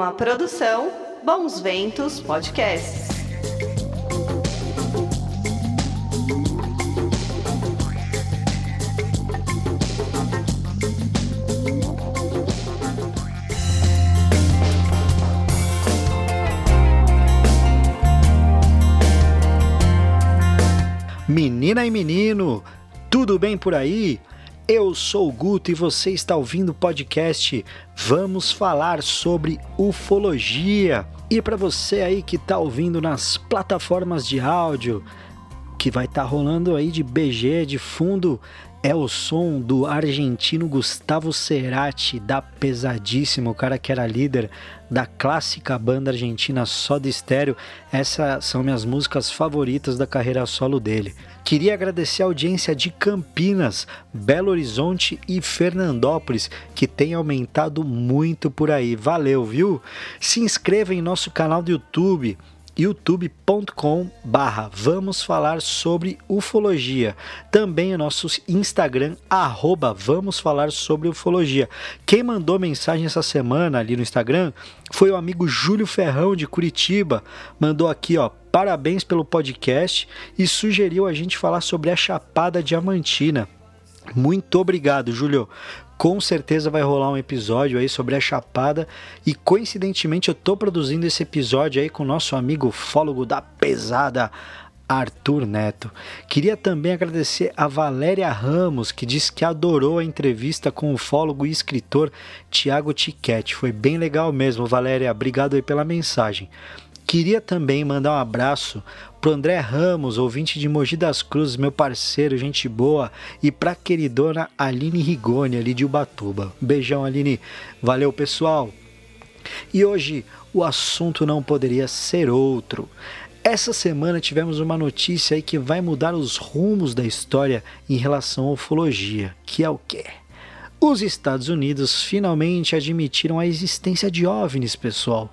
Uma produção Bons Ventos Podcasts. Menina e menino, tudo bem por aí? Eu sou o Guto e você está ouvindo o podcast Vamos falar sobre ufologia. E para você aí que está ouvindo nas plataformas de áudio, que vai estar tá rolando aí de BG de fundo, é o som do argentino Gustavo Cerati, da Pesadíssimo, o cara que era líder da clássica banda argentina Soda Stereo. Essas são minhas músicas favoritas da carreira solo dele. Queria agradecer a audiência de Campinas, Belo Horizonte e Fernandópolis, que tem aumentado muito por aí. Valeu, viu? Se inscreva em nosso canal do YouTube youtube.com barra vamos falar sobre ufologia. Também o nosso Instagram, arroba vamos falar sobre ufologia. Quem mandou mensagem essa semana ali no Instagram foi o amigo Júlio Ferrão de Curitiba. Mandou aqui, ó, parabéns pelo podcast e sugeriu a gente falar sobre a Chapada Diamantina. Muito obrigado, Júlio com certeza vai rolar um episódio aí sobre a Chapada e coincidentemente eu tô produzindo esse episódio aí com o nosso amigo fólogo da pesada Arthur Neto. Queria também agradecer a Valéria Ramos, que disse que adorou a entrevista com o fólogo e escritor Tiago Tiquete. Foi bem legal mesmo, Valéria. Obrigado aí pela mensagem. Queria também mandar um abraço pro André Ramos, ouvinte de Mogi das Cruzes, meu parceiro, gente boa, e pra queridona Aline Rigoni, ali de Ubatuba. Beijão, Aline. Valeu, pessoal. E hoje o assunto não poderia ser outro. Essa semana tivemos uma notícia aí que vai mudar os rumos da história em relação à ufologia, que é o quê? Os Estados Unidos finalmente admitiram a existência de OVNIs, pessoal.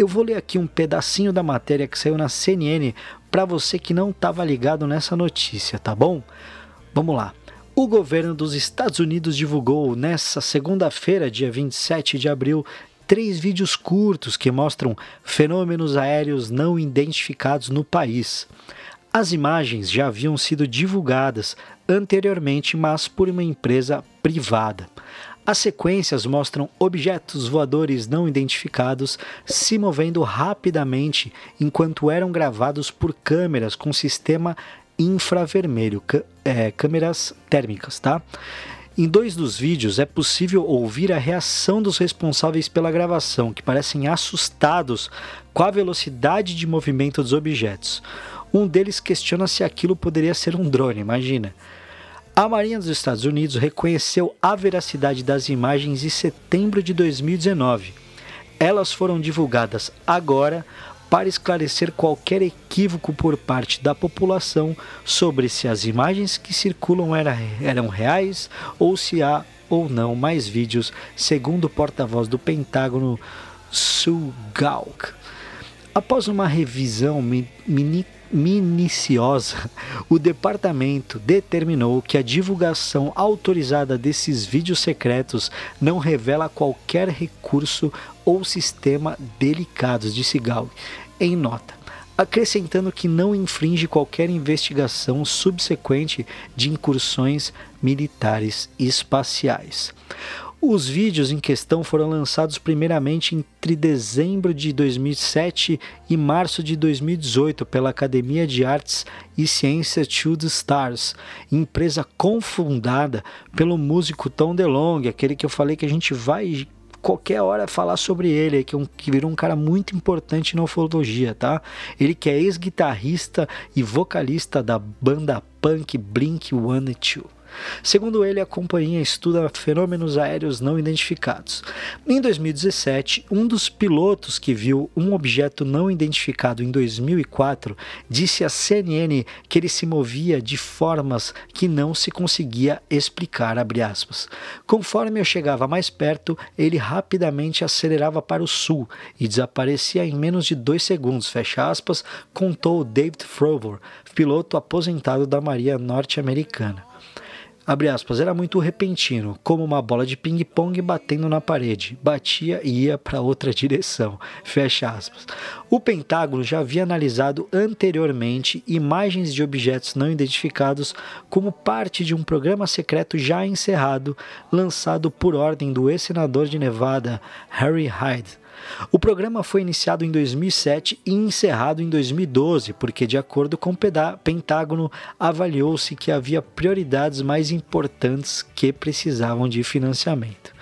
Eu vou ler aqui um pedacinho da matéria que saiu na CNN para você que não estava ligado nessa notícia, tá bom? Vamos lá. O governo dos Estados Unidos divulgou nessa segunda-feira, dia 27 de abril, três vídeos curtos que mostram fenômenos aéreos não identificados no país. As imagens já haviam sido divulgadas anteriormente, mas por uma empresa privada. As sequências mostram objetos voadores não identificados se movendo rapidamente enquanto eram gravados por câmeras com sistema infravermelho, é, câmeras térmicas, tá? Em dois dos vídeos é possível ouvir a reação dos responsáveis pela gravação, que parecem assustados com a velocidade de movimento dos objetos. Um deles questiona se aquilo poderia ser um drone, imagina. A Marinha dos Estados Unidos reconheceu a veracidade das imagens em setembro de 2019. Elas foram divulgadas agora para esclarecer qualquer equívoco por parte da população sobre se as imagens que circulam era, eram reais ou se há ou não mais vídeos, segundo o porta-voz do Pentágono, Sue Gauk. Após uma revisão mini minuciosa, o departamento determinou que a divulgação autorizada desses vídeos secretos não revela qualquer recurso ou sistema delicados, disse Gal em nota, acrescentando que não infringe qualquer investigação subsequente de incursões militares espaciais. Os vídeos em questão foram lançados primeiramente entre dezembro de 2007 e março de 2018 pela Academia de Artes e Ciências To The Stars, empresa confundada pelo músico Tom DeLonge, aquele que eu falei que a gente vai qualquer hora falar sobre ele, que, é um, que virou um cara muito importante na ufologia, tá? Ele que é ex-guitarrista e vocalista da banda punk Blink-182. Segundo ele, a companhia estuda fenômenos aéreos não identificados. Em 2017, um dos pilotos que viu um objeto não identificado em 2004 disse à CNN que ele se movia de formas que não se conseguia explicar. Conforme eu chegava mais perto, ele rapidamente acelerava para o sul e desaparecia em menos de dois segundos. Fecha aspas, contou David Frovor, piloto aposentado da Marinha Norte-Americana. Abre aspas, era muito repentino, como uma bola de ping-pong batendo na parede. Batia e ia para outra direção. Fecha aspas. O Pentágono já havia analisado anteriormente imagens de objetos não identificados como parte de um programa secreto já encerrado, lançado por ordem do ex-senador de Nevada, Harry Hyde. O programa foi iniciado em 2007 e encerrado em 2012, porque, de acordo com o Pentágono, avaliou-se que havia prioridades mais importantes que precisavam de financiamento.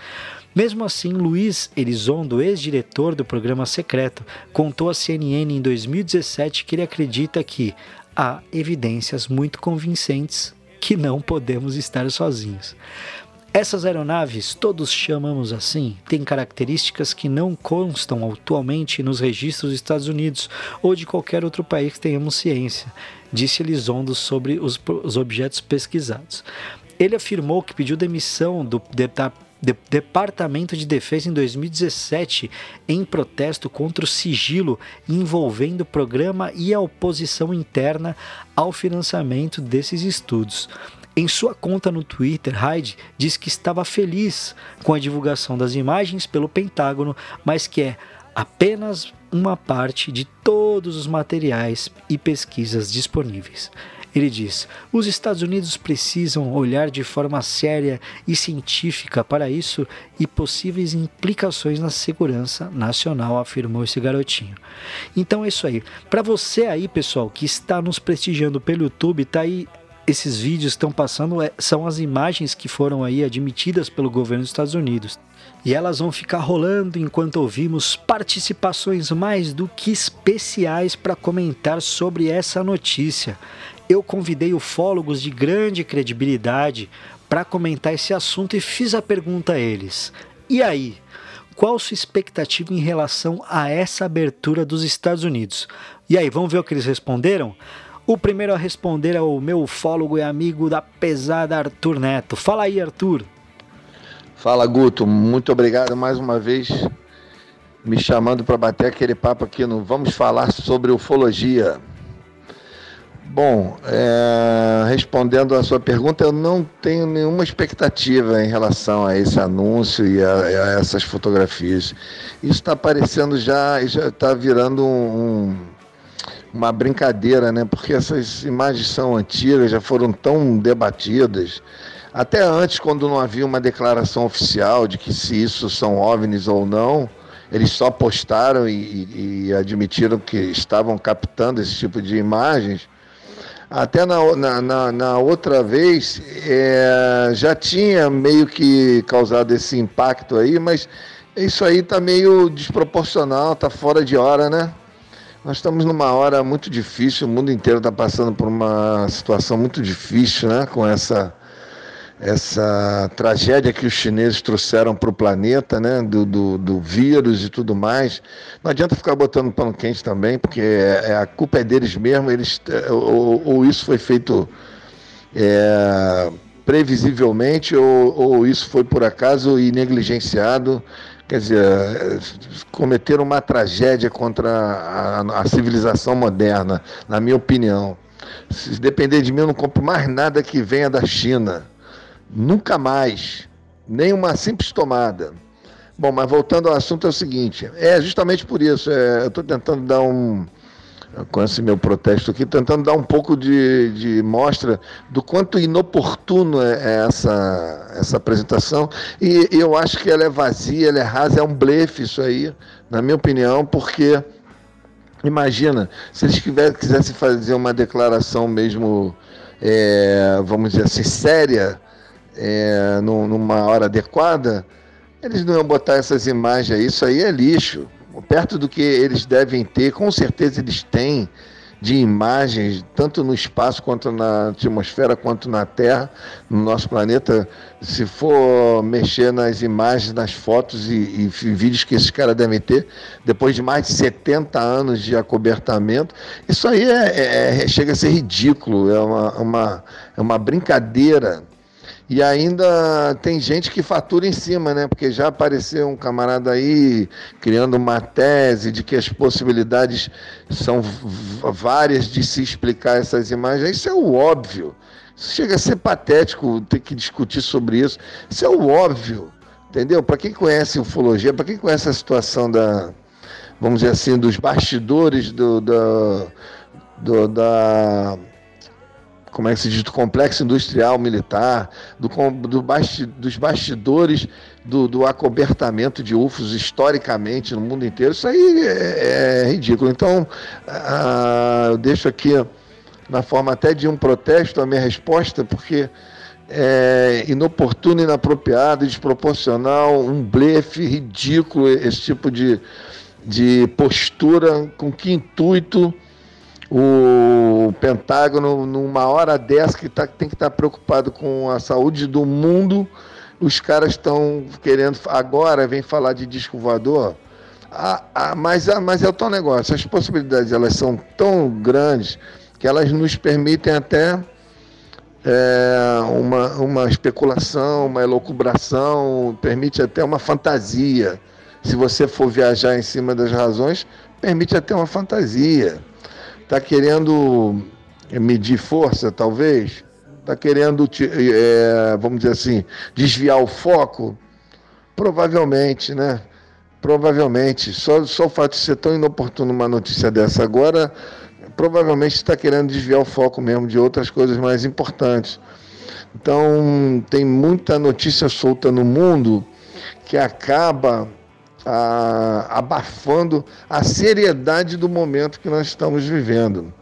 Mesmo assim, Luiz Elizondo, ex-diretor do programa secreto, contou à CNN em 2017 que ele acredita que há evidências muito convincentes que não podemos estar sozinhos. Essas aeronaves, todos chamamos assim, têm características que não constam atualmente nos registros dos Estados Unidos ou de qualquer outro país que tenhamos ciência, disse Elizondo sobre os, os objetos pesquisados. Ele afirmou que pediu demissão do, Departamento de Defesa em 2017 em protesto contra o sigilo envolvendo o programa e a oposição interna ao financiamento desses estudos. Em sua conta no Twitter, Hyde diz que estava feliz com a divulgação das imagens pelo Pentágono, mas que é apenas uma parte de todos os materiais e pesquisas disponíveis. Ele diz: os Estados Unidos precisam olhar de forma séria e científica para isso e possíveis implicações na segurança nacional, afirmou esse garotinho. Então é isso aí. Para você aí, pessoal, que está nos prestigiando pelo YouTube, tá aí esses vídeos estão passando é, são as imagens que foram aí admitidas pelo governo dos Estados Unidos. E elas vão ficar rolando enquanto ouvimos participações mais do que especiais para comentar sobre essa notícia. Eu convidei ufólogos de grande credibilidade para comentar esse assunto e fiz a pergunta a eles: e aí? Qual sua expectativa em relação a essa abertura dos Estados Unidos? E aí, vamos ver o que eles responderam? O primeiro a responder é o meu ufólogo e amigo da pesada Arthur Neto. Fala aí, Arthur. Fala, Guto. Muito obrigado mais uma vez me chamando para bater aquele papo aqui no Vamos Falar sobre Ufologia. Bom, é, respondendo a sua pergunta, eu não tenho nenhuma expectativa em relação a esse anúncio e a, a essas fotografias. Isso está aparecendo já, já está virando um, um uma brincadeira, né? Porque essas imagens são antigas, já foram tão debatidas. Até antes, quando não havia uma declaração oficial de que se isso são OVNIs ou não, eles só postaram e, e admitiram que estavam captando esse tipo de imagens. Até na, na, na, na outra vez é, já tinha meio que causado esse impacto aí, mas isso aí está meio desproporcional, está fora de hora, né? Nós estamos numa hora muito difícil, o mundo inteiro está passando por uma situação muito difícil, né? Com essa, essa tragédia que os chineses trouxeram para o planeta, né? Do, do, do, vírus e tudo mais. Não adianta ficar botando pano quente também, porque é, é a culpa é deles mesmo, eles, é, ou, ou isso foi feito. É, previsivelmente ou, ou, isso foi por acaso e negligenciado quer dizer, cometeram uma tragédia contra a, a, civilização moderna, na minha opinião. Se depender de mim, eu não compro mais nada que venha da China. Nunca mais. Nem uma simples tomada. Bom, mas voltando ao assunto, é o seguinte: é justamente por isso. É, eu estou tentando dar um, com esse meu protesto aqui, tentando dar um pouco de, de mostra do quanto inoportuno é, é essa, essa apresentação. E, eu acho que ela é vazia, ela é rasa, é um blefe isso aí, na minha opinião, porque imagina, se eles quisessem fazer uma declaração mesmo, é, vamos dizer assim, séria, é, numa hora adequada, eles não iam botar essas imagens aí, isso aí é lixo perto do que eles devem ter, com certeza eles têm de imagens, tanto no espaço quanto na atmosfera, quanto na Terra, no nosso planeta. Se for mexer nas imagens, nas fotos e, e vídeos que esses caras devem ter, depois de mais de 70 anos de acobertamento, isso aí é, é, é chega a ser ridículo, é uma, uma, é uma brincadeira e ainda tem gente que fatura em cima, né? Porque já apareceu um camarada aí criando uma tese de que as possibilidades são várias de se explicar essas imagens. Isso é o óbvio. chega a ser patético ter que discutir sobre isso. Isso é o óbvio, entendeu? Para quem conhece ufologia, para quem conhece a situação da, vamos dizer assim, dos bastidores do, do, do da como é que se diz, do complexo industrial militar, do, do basti, dos bastidores do, do, acobertamento de UFOs historicamente no mundo inteiro, isso aí é, é ridículo. Então, eu deixo aqui, na forma até de um protesto, a minha resposta, porque é inoportuno, inapropriado, desproporcional, um blefe ridículo esse tipo de, de postura, com que intuito o Pentágono, numa hora dessa que tá, tem que estar tá preocupado com a saúde do mundo, os caras estão querendo, agora vem falar de disco voador, ah, ah, mas, ah, mas é o tal negócio, as possibilidades elas são tão grandes que elas nos permitem até é, uma, uma especulação, uma elocubração, permite até uma fantasia. Se você for viajar em cima das razões, permite até uma fantasia está querendo medir força, talvez, está querendo, é, vamos dizer assim, desviar o foco? Provavelmente, né? Provavelmente. Só, só o fato de ser tão inoportuno uma notícia dessa agora, provavelmente está querendo desviar o foco mesmo de outras coisas mais importantes. Então, tem muita notícia solta no mundo que acaba a, abafando a seriedade do momento que nós estamos vivendo.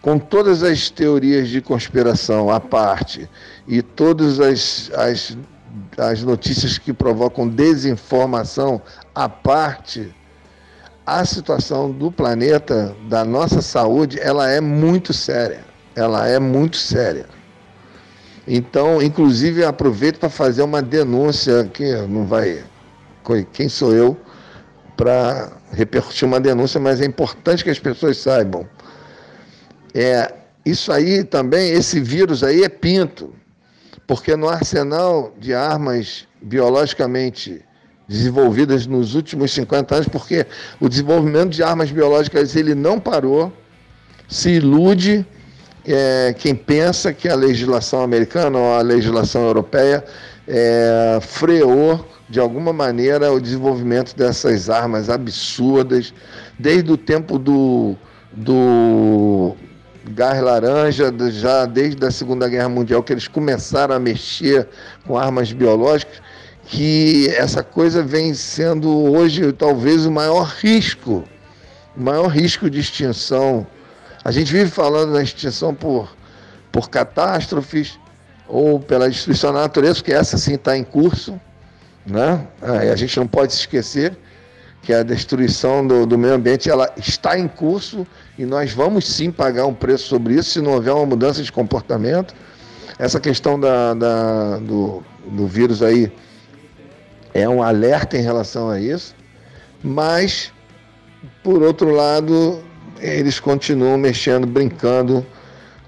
Com todas as teorias de conspiração à parte e todas as, as, as notícias que provocam desinformação à parte, a situação do planeta, da nossa saúde, ela é muito séria. Ela é muito séria. Então, inclusive, aproveito para fazer uma denúncia que não vai quem sou eu para repercutir uma denúncia, mas é importante que as pessoas saibam. É, isso aí também, esse vírus aí é pinto, porque no arsenal de armas biologicamente desenvolvidas nos últimos 50 anos, porque o desenvolvimento de armas biológicas ele não parou, se ilude é, quem pensa que a legislação americana ou a legislação europeia é, freou de alguma maneira o desenvolvimento dessas armas absurdas, desde o tempo do, do gás laranja, já desde a Segunda Guerra Mundial, que eles começaram a mexer com armas biológicas, que essa coisa vem sendo hoje talvez o maior risco, o maior risco de extinção. A gente vive falando na extinção por, por catástrofes ou pela destruição da natureza, que essa sim está em curso, né? a gente não pode se esquecer que a destruição do, do, meio ambiente ela está em curso e nós vamos sim pagar um preço sobre isso se não houver uma mudança de comportamento. Essa questão da, da do, do vírus aí é um alerta em relação a isso, mas, por outro lado, eles continuam mexendo, brincando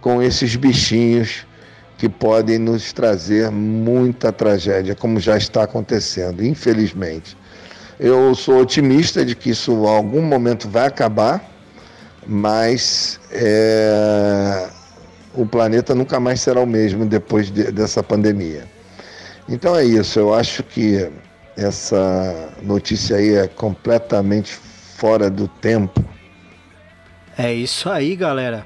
com esses bichinhos que podem nos trazer muita tragédia, como já está acontecendo, infelizmente. Eu sou otimista de que isso em algum momento vai acabar, mas é, o planeta nunca mais será o mesmo depois de, dessa pandemia. Então é isso, eu acho que essa notícia aí é completamente fora do tempo. É isso aí, galera.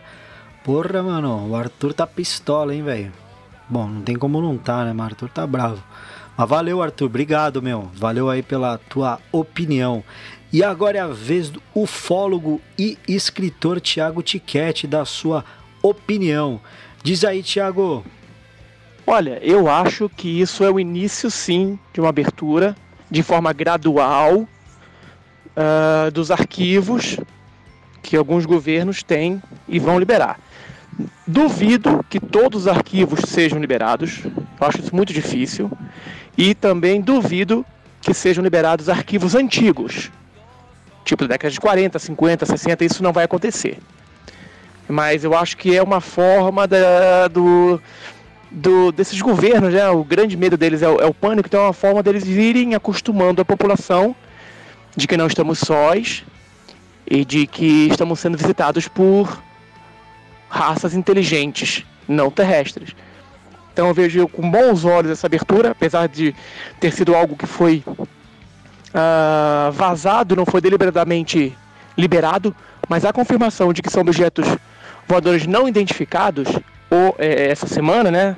Porra, mano, o Arthur tá pistola, hein, velho? Bom, não tem como não tá, né, Arthur tá bravo. Mas valeu, Arthur. Obrigado, meu. Valeu aí pela tua opinião. E agora é a vez do ufólogo e escritor Tiago Tiquete da sua opinião. Diz aí, Tiago. Olha, eu acho que isso é o início, sim, de uma abertura de forma gradual uh, dos arquivos que alguns governos têm e vão liberar. Duvido que todos os arquivos sejam liberados, eu acho isso muito difícil, e também duvido que sejam liberados arquivos antigos, tipo da década de 40, 50, 60, isso não vai acontecer. Mas eu acho que é uma forma da, do, do, desses governos, né? o grande medo deles é o, é o pânico, então é uma forma deles virem acostumando a população de que não estamos sós e de que estamos sendo visitados por raças inteligentes não terrestres. Então eu vejo com bons olhos essa abertura, apesar de ter sido algo que foi uh, vazado, não foi deliberadamente liberado, mas a confirmação de que são objetos voadores não identificados, ou é, essa semana, né?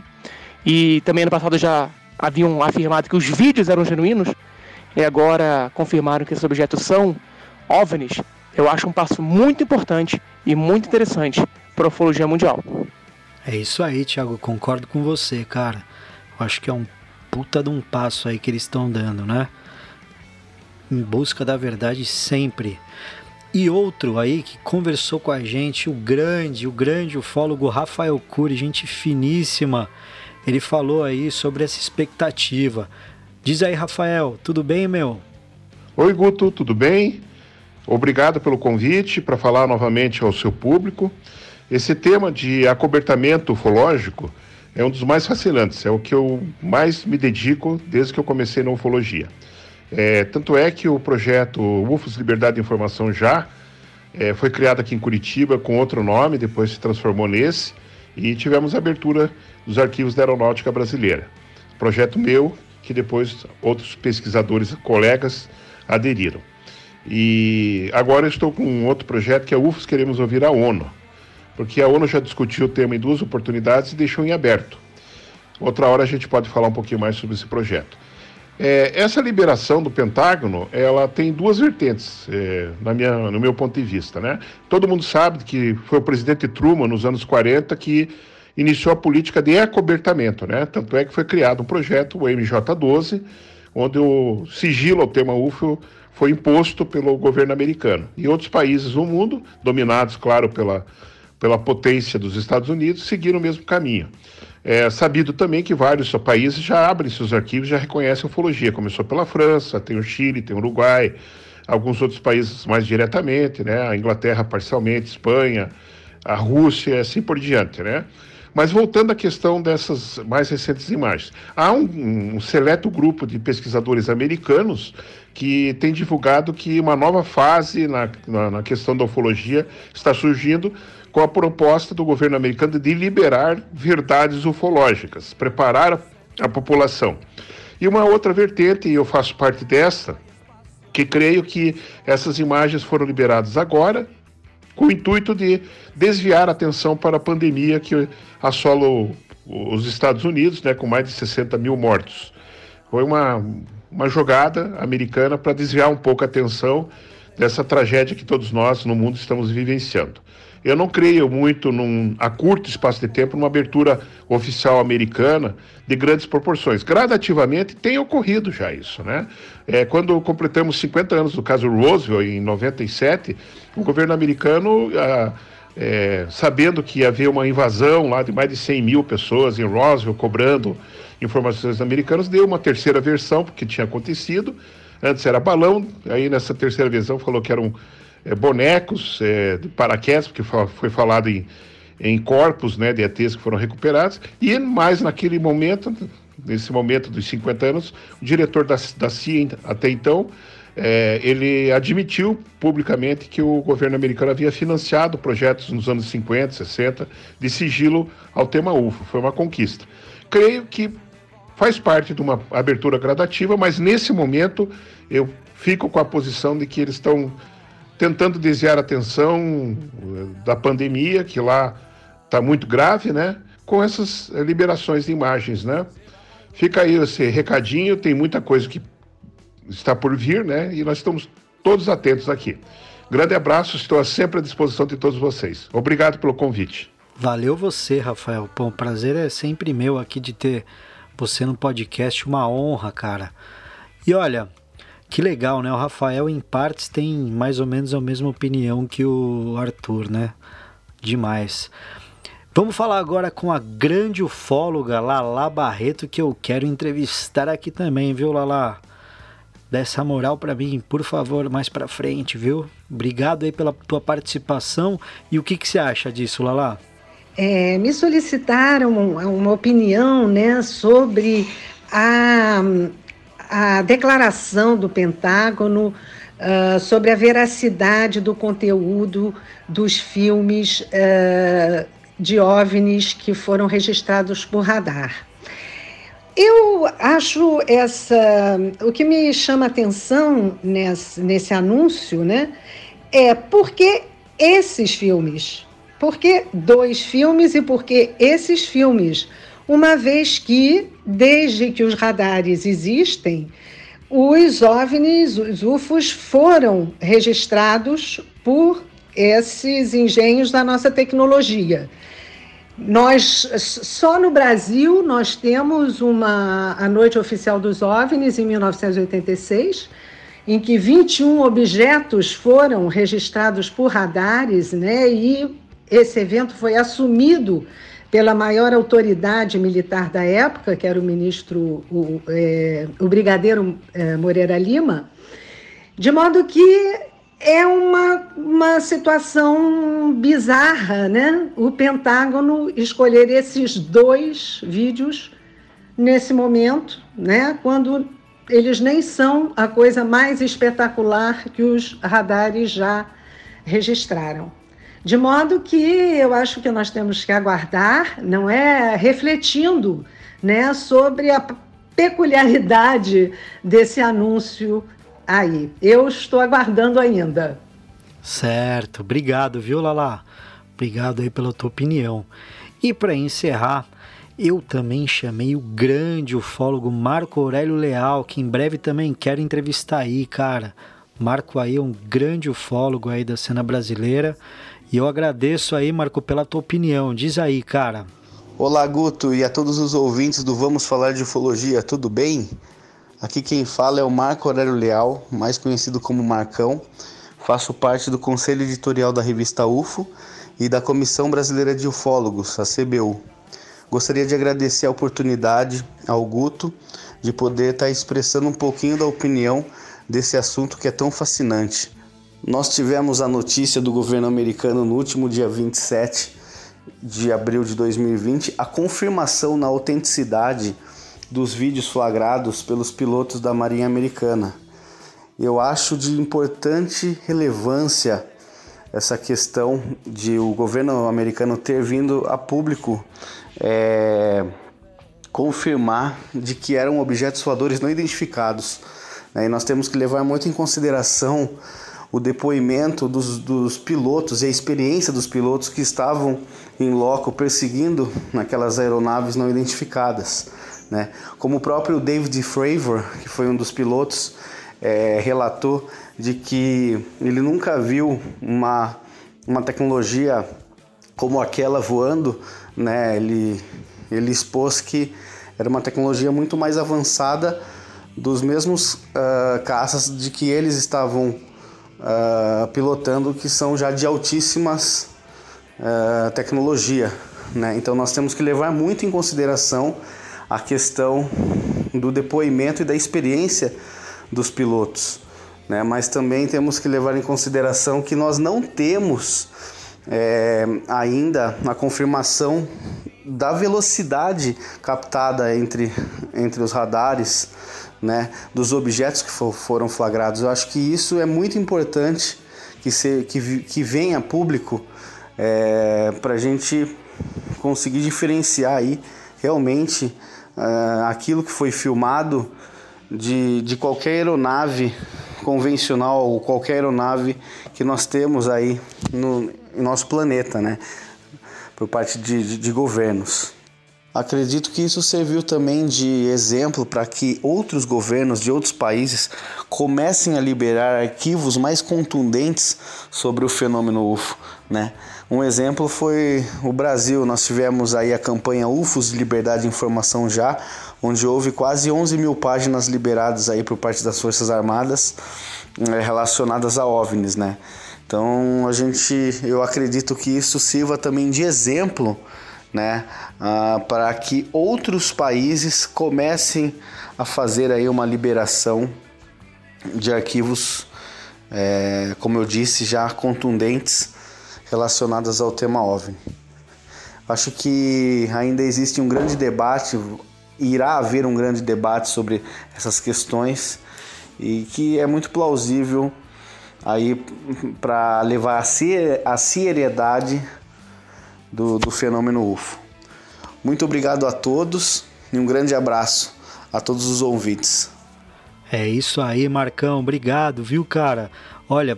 E também no passado já haviam afirmado que os vídeos eram genuínos, e agora confirmaram que esses objetos são OVNIs, eu acho um passo muito importante e muito interessante para a ufologia mundial. É isso aí, Thiago, concordo com você, cara. Eu acho que é um puta de um passo aí que eles estão dando, né? Em busca da verdade sempre. E outro aí que conversou com a gente, o grande, o grande ufólogo Rafael Cury, gente finíssima. Ele falou aí sobre essa expectativa. Diz aí, Rafael, tudo bem, meu? Oi, Guto, tudo bem? Obrigado pelo convite para falar novamente ao seu público. Esse tema de acobertamento ufológico é um dos mais fascinantes, é o que eu mais me dedico desde que eu comecei na ufologia. É, tanto é que o projeto UFOS Liberdade de Informação Já é, foi criado aqui em Curitiba com outro nome, depois se transformou nesse, e tivemos a abertura dos arquivos da Aeronáutica Brasileira. Projeto meu, que depois outros pesquisadores, colegas, aderiram. E agora eu estou com um outro projeto que é UFOS Queremos Ouvir a ONU porque a ONU já discutiu o tema em duas oportunidades e deixou em aberto. Outra hora a gente pode falar um pouquinho mais sobre esse projeto. É, essa liberação do Pentágono, ela tem duas vertentes, é, na minha, no meu ponto de vista. Né? Todo mundo sabe que foi o presidente Truman, nos anos 40, que iniciou a política de acobertamento. Né? Tanto é que foi criado um projeto, o MJ-12, onde o sigilo ao tema UFO foi imposto pelo governo americano. E outros países no mundo, dominados, claro, pela pela potência dos Estados Unidos, seguiram o mesmo caminho. É sabido também que vários países já abrem seus arquivos, já reconhecem a ufologia. Começou pela França, tem o Chile, tem o Uruguai, alguns outros países mais diretamente, né? A Inglaterra parcialmente, Espanha, a Rússia, assim por diante, né? Mas voltando à questão dessas mais recentes imagens, há um, um seleto grupo de pesquisadores americanos que tem divulgado que uma nova fase na, na, na questão da ufologia está surgindo com a proposta do governo americano de liberar verdades ufológicas, preparar a população. E uma outra vertente, e eu faço parte dessa, que creio que essas imagens foram liberadas agora, com o intuito de desviar a atenção para a pandemia que assola os Estados Unidos, né, com mais de 60 mil mortos. Foi uma, uma jogada americana para desviar um pouco a atenção dessa tragédia que todos nós no mundo estamos vivenciando. Eu não creio muito num, a curto espaço de tempo numa abertura oficial americana de grandes proporções. Gradativamente tem ocorrido já isso, né? É, quando completamos 50 anos do caso Roosevelt, em 97, o governo americano, ah, é, sabendo que ia haver uma invasão lá de mais de 100 mil pessoas em Roswell, cobrando informações americanas, deu uma terceira versão, porque tinha acontecido. Antes era balão, aí nessa terceira versão falou que eram é, bonecos é, de paraquedas, porque foi falado em, em corpos né, de ETs que foram recuperados, e mais naquele momento, nesse momento dos 50 anos, o diretor da, da CIA até então, é, ele admitiu publicamente que o governo americano havia financiado projetos nos anos 50, 60 de sigilo ao tema UFO. Foi uma conquista. Creio que faz parte de uma abertura gradativa, mas nesse momento eu fico com a posição de que eles estão tentando desviar a atenção eh, da pandemia, que lá está muito grave, né? Com essas eh, liberações de imagens, né? Fica aí esse recadinho, tem muita coisa que está por vir, né? E nós estamos todos atentos aqui. Grande abraço, estou sempre à disposição de todos vocês. Obrigado pelo convite. Valeu você, Rafael. Bom, prazer é sempre meu aqui de ter você no podcast, uma honra, cara. E olha, que legal, né? O Rafael, em partes, tem mais ou menos a mesma opinião que o Arthur, né? Demais. Vamos falar agora com a grande ufóloga Lala Barreto, que eu quero entrevistar aqui também, viu, Lala? Dá essa moral para mim, por favor, mais para frente, viu? Obrigado aí pela tua participação. E o que, que você acha disso, Lala? É, me solicitaram uma opinião né, sobre a a declaração do Pentágono uh, sobre a veracidade do conteúdo dos filmes uh, de OVNIs que foram registrados por radar. Eu acho essa. O que me chama atenção nesse, nesse anúncio, né? É porque esses filmes. Por que dois filmes e por que esses filmes? Uma vez que, desde que os radares existem, os OVNIs, os UFOs, foram registrados por esses engenhos da nossa tecnologia. Nós, só no Brasil, nós temos uma, a Noite Oficial dos OVNIs, em 1986, em que 21 objetos foram registrados por radares, né, e esse evento foi assumido pela maior autoridade militar da época, que era o ministro, o, é, o brigadeiro é, Moreira Lima, de modo que é uma, uma situação bizarra, né? O Pentágono escolher esses dois vídeos nesse momento, né? Quando eles nem são a coisa mais espetacular que os radares já registraram. De modo que eu acho que nós temos que aguardar, não é refletindo, né, sobre a peculiaridade desse anúncio aí. Eu estou aguardando ainda. Certo, obrigado, viu, Lala? Obrigado aí pela tua opinião. E para encerrar, eu também chamei o grande ufólogo Marco Aurélio Leal, que em breve também quero entrevistar aí, cara. Marco aí é um grande ufólogo aí da cena brasileira. E eu agradeço aí, Marco, pela tua opinião. Diz aí, cara. Olá, Guto, e a todos os ouvintes do Vamos Falar de Ufologia, tudo bem? Aqui quem fala é o Marco Aurélio Leal, mais conhecido como Marcão. Faço parte do conselho editorial da revista UFO e da Comissão Brasileira de Ufólogos, a CBU. Gostaria de agradecer a oportunidade ao Guto de poder estar expressando um pouquinho da opinião desse assunto que é tão fascinante. Nós tivemos a notícia do governo americano no último dia 27 de abril de 2020 a confirmação na autenticidade dos vídeos flagrados pelos pilotos da Marinha Americana. Eu acho de importante relevância essa questão de o governo americano ter vindo a público é, confirmar de que eram objetos voadores não identificados. Né? E nós temos que levar muito em consideração o depoimento dos, dos, pilotos e a experiência dos pilotos que estavam em loco perseguindo naquelas aeronaves não identificadas. Né? Como o próprio David Fravor, que foi um dos pilotos, é, relatou de que ele nunca viu uma, uma tecnologia como aquela voando, né? ele, ele expôs que era uma tecnologia muito mais avançada dos mesmos uh, caças de que eles estavam uh, pilotando, que são já de altíssimas uh, tecnologia. Né? Então nós temos que levar muito em consideração a questão do depoimento e da experiência dos pilotos, né? mas também temos que levar em consideração que nós não temos é, ainda a confirmação da velocidade captada entre, entre os radares né, dos objetos que for, foram flagrados. Eu acho que isso é muito importante que, se, que, que venha público é, para a gente conseguir diferenciar aí realmente uh, aquilo que foi filmado de, de qualquer aeronave convencional ou qualquer aeronave que nós temos aí no, no nosso planeta, né? Por parte de, de, de governos. Acredito que isso serviu também de exemplo para que outros governos de outros países comecem a liberar arquivos mais contundentes sobre o fenômeno UFO, né? Um exemplo foi o Brasil. Nós tivemos aí a campanha UFOs de Liberdade de Informação Já, onde houve quase 11 mil páginas liberadas aí por parte das Forças Armadas eh, relacionadas a OVNIs, né? Então a gente, eu acredito que isso sirva também de exemplo né, uh, para que outros países comecem a fazer aí uma liberação de arquivos, é, como eu disse, já contundentes relacionados ao tema OVNI. Acho que ainda existe um grande debate, irá haver um grande debate sobre essas questões e que é muito plausível aí para levar a seriedade do, do fenômeno UFO. Muito obrigado a todos e um grande abraço a todos os ouvintes. É isso aí, Marcão. Obrigado, viu, cara? Olha,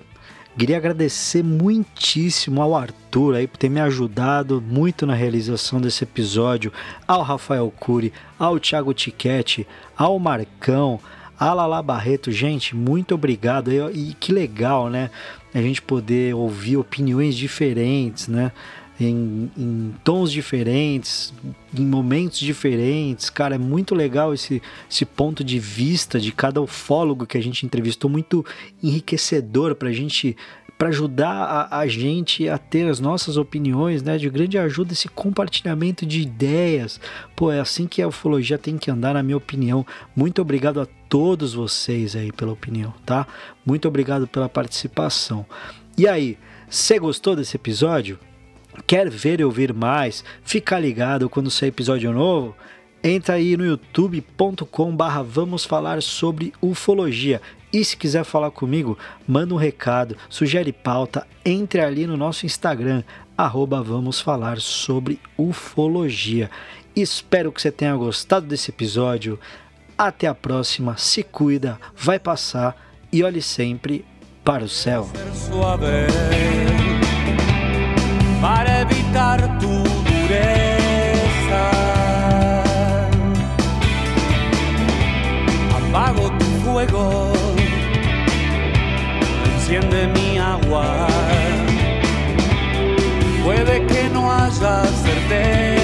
queria agradecer muitíssimo ao Arthur aí por ter me ajudado muito na realização desse episódio, ao Rafael Cury, ao Thiago Tiquete, ao Marcão, a Lala Barreto. Gente, muito obrigado. E que legal, né? A gente poder ouvir opiniões diferentes, né? Em, em, tons diferentes, em momentos diferentes. Cara, é muito legal esse, esse ponto de vista de cada ufólogo que a gente entrevistou, muito enriquecedor para a gente para ajudar a, a, gente a ter as nossas opiniões, né? De grande ajuda esse compartilhamento de ideias. Pô, é assim que a ufologia tem que andar, na minha opinião. Muito obrigado a todos vocês aí pela opinião, tá? Muito obrigado pela participação. E aí, você gostou desse episódio? Quer ver e ouvir mais? Fica ligado quando sair episódio novo? Entra aí no youtube.com barra vamos falar sobre ufologia. E se quiser falar comigo, manda um recado, sugere pauta, entre ali no nosso Instagram, arroba vamos falar sobre ufologia. Espero que você tenha gostado desse episódio. Até a próxima, se cuida, vai passar e olhe sempre para o céu. Para evitar tu dureza. Apago tu fuego, enciende mi agua. Puede que no haya certezas.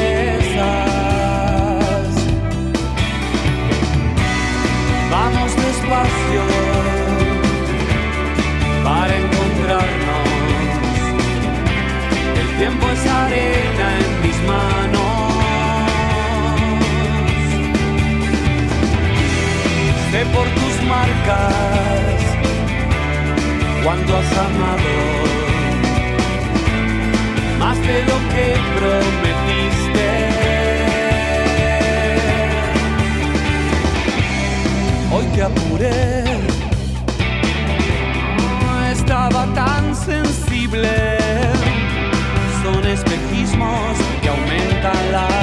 Cuando has amado. Más de lo que prometiste. Hoy te apuré, estaba tan sensible. Son espejismos que aumentan la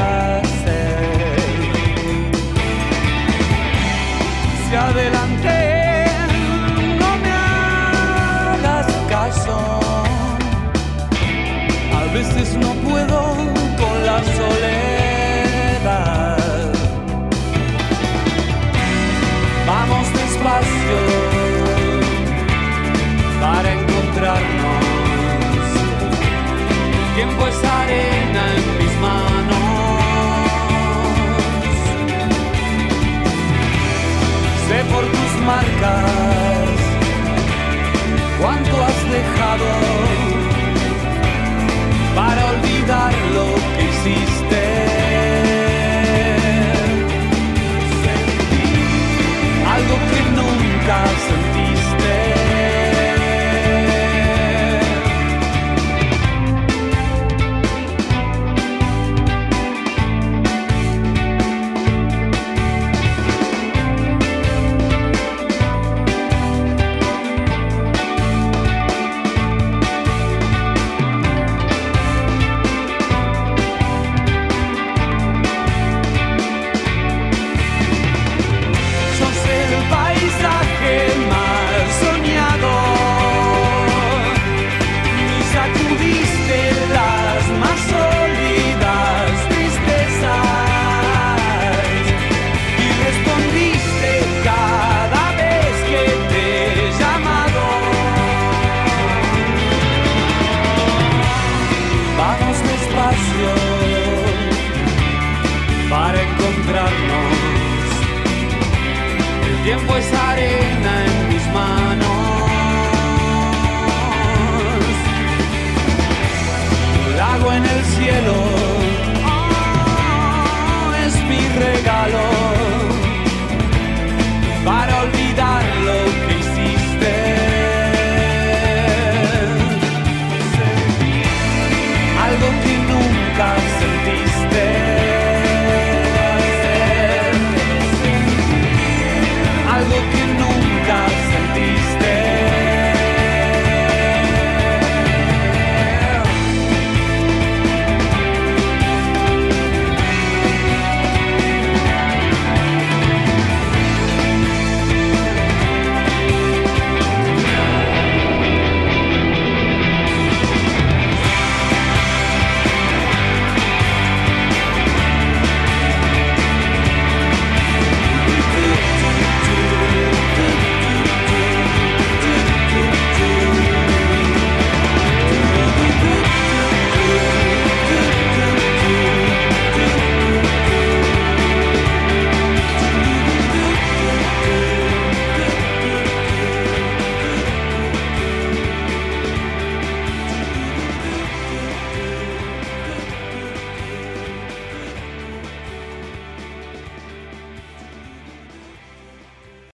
soledad. Vamos despacio para encontrarnos tiempo es arena en mis manos. Sé por tus marcas cuánto has dejado tiempo es arena en mis manos. Lago en el cielo es mi regalo.